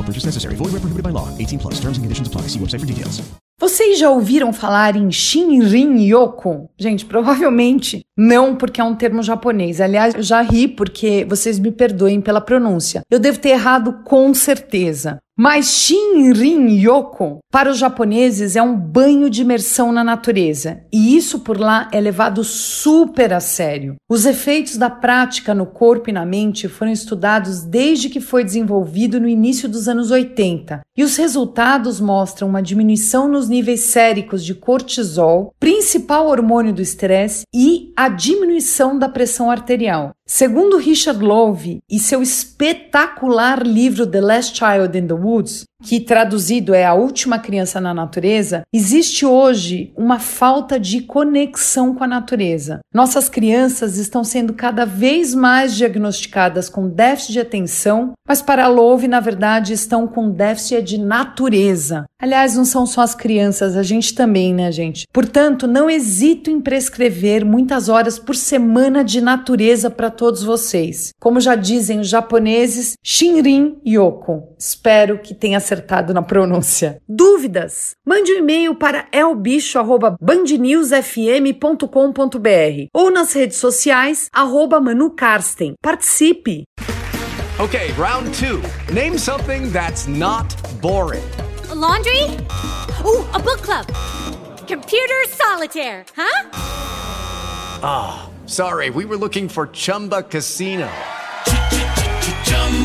No purchase necessary. Void where prohibited by law. 18 plus. Terms and conditions apply. See website for details. Vocês já ouviram falar em Shinrin Yoku? Gente, provavelmente não, porque é um termo japonês. Aliás, eu já ri porque vocês me perdoem pela pronúncia. Eu devo ter errado com certeza. Mas Shinrin Yoku, para os japoneses, é um banho de imersão na natureza. E isso por lá é levado super a sério. Os efeitos da prática no corpo e na mente foram estudados desde que foi desenvolvido no início dos anos 80. E os resultados mostram uma diminuição nos níveis séricos de cortisol, principal hormônio do estresse, e a diminuição da pressão arterial. Segundo Richard Louv e seu espetacular livro The Last Child in the Woods, que traduzido é A Última Criança na Natureza, existe hoje uma falta de conexão com a natureza. Nossas crianças estão sendo cada vez mais diagnosticadas com déficit de atenção, mas para Louve, na verdade, estão com déficit de natureza. Aliás, não são só as crianças, a gente também, né, gente? Portanto, não hesito em prescrever muitas horas por semana de natureza para todos vocês. Como já dizem os japoneses, Shinrin Yoko. Espero que tenha acertado na pronúncia. Dúvidas? Mande um e-mail para elbicho@bandnewsfm.com.br ou nas redes sociais arroba Manu Karsten. Participe! Okay, round two. Name something that's not boring. A laundry? Ooh, a book club. Computer solitaire, huh? Ah, oh, sorry, we were looking for Chumba Casino.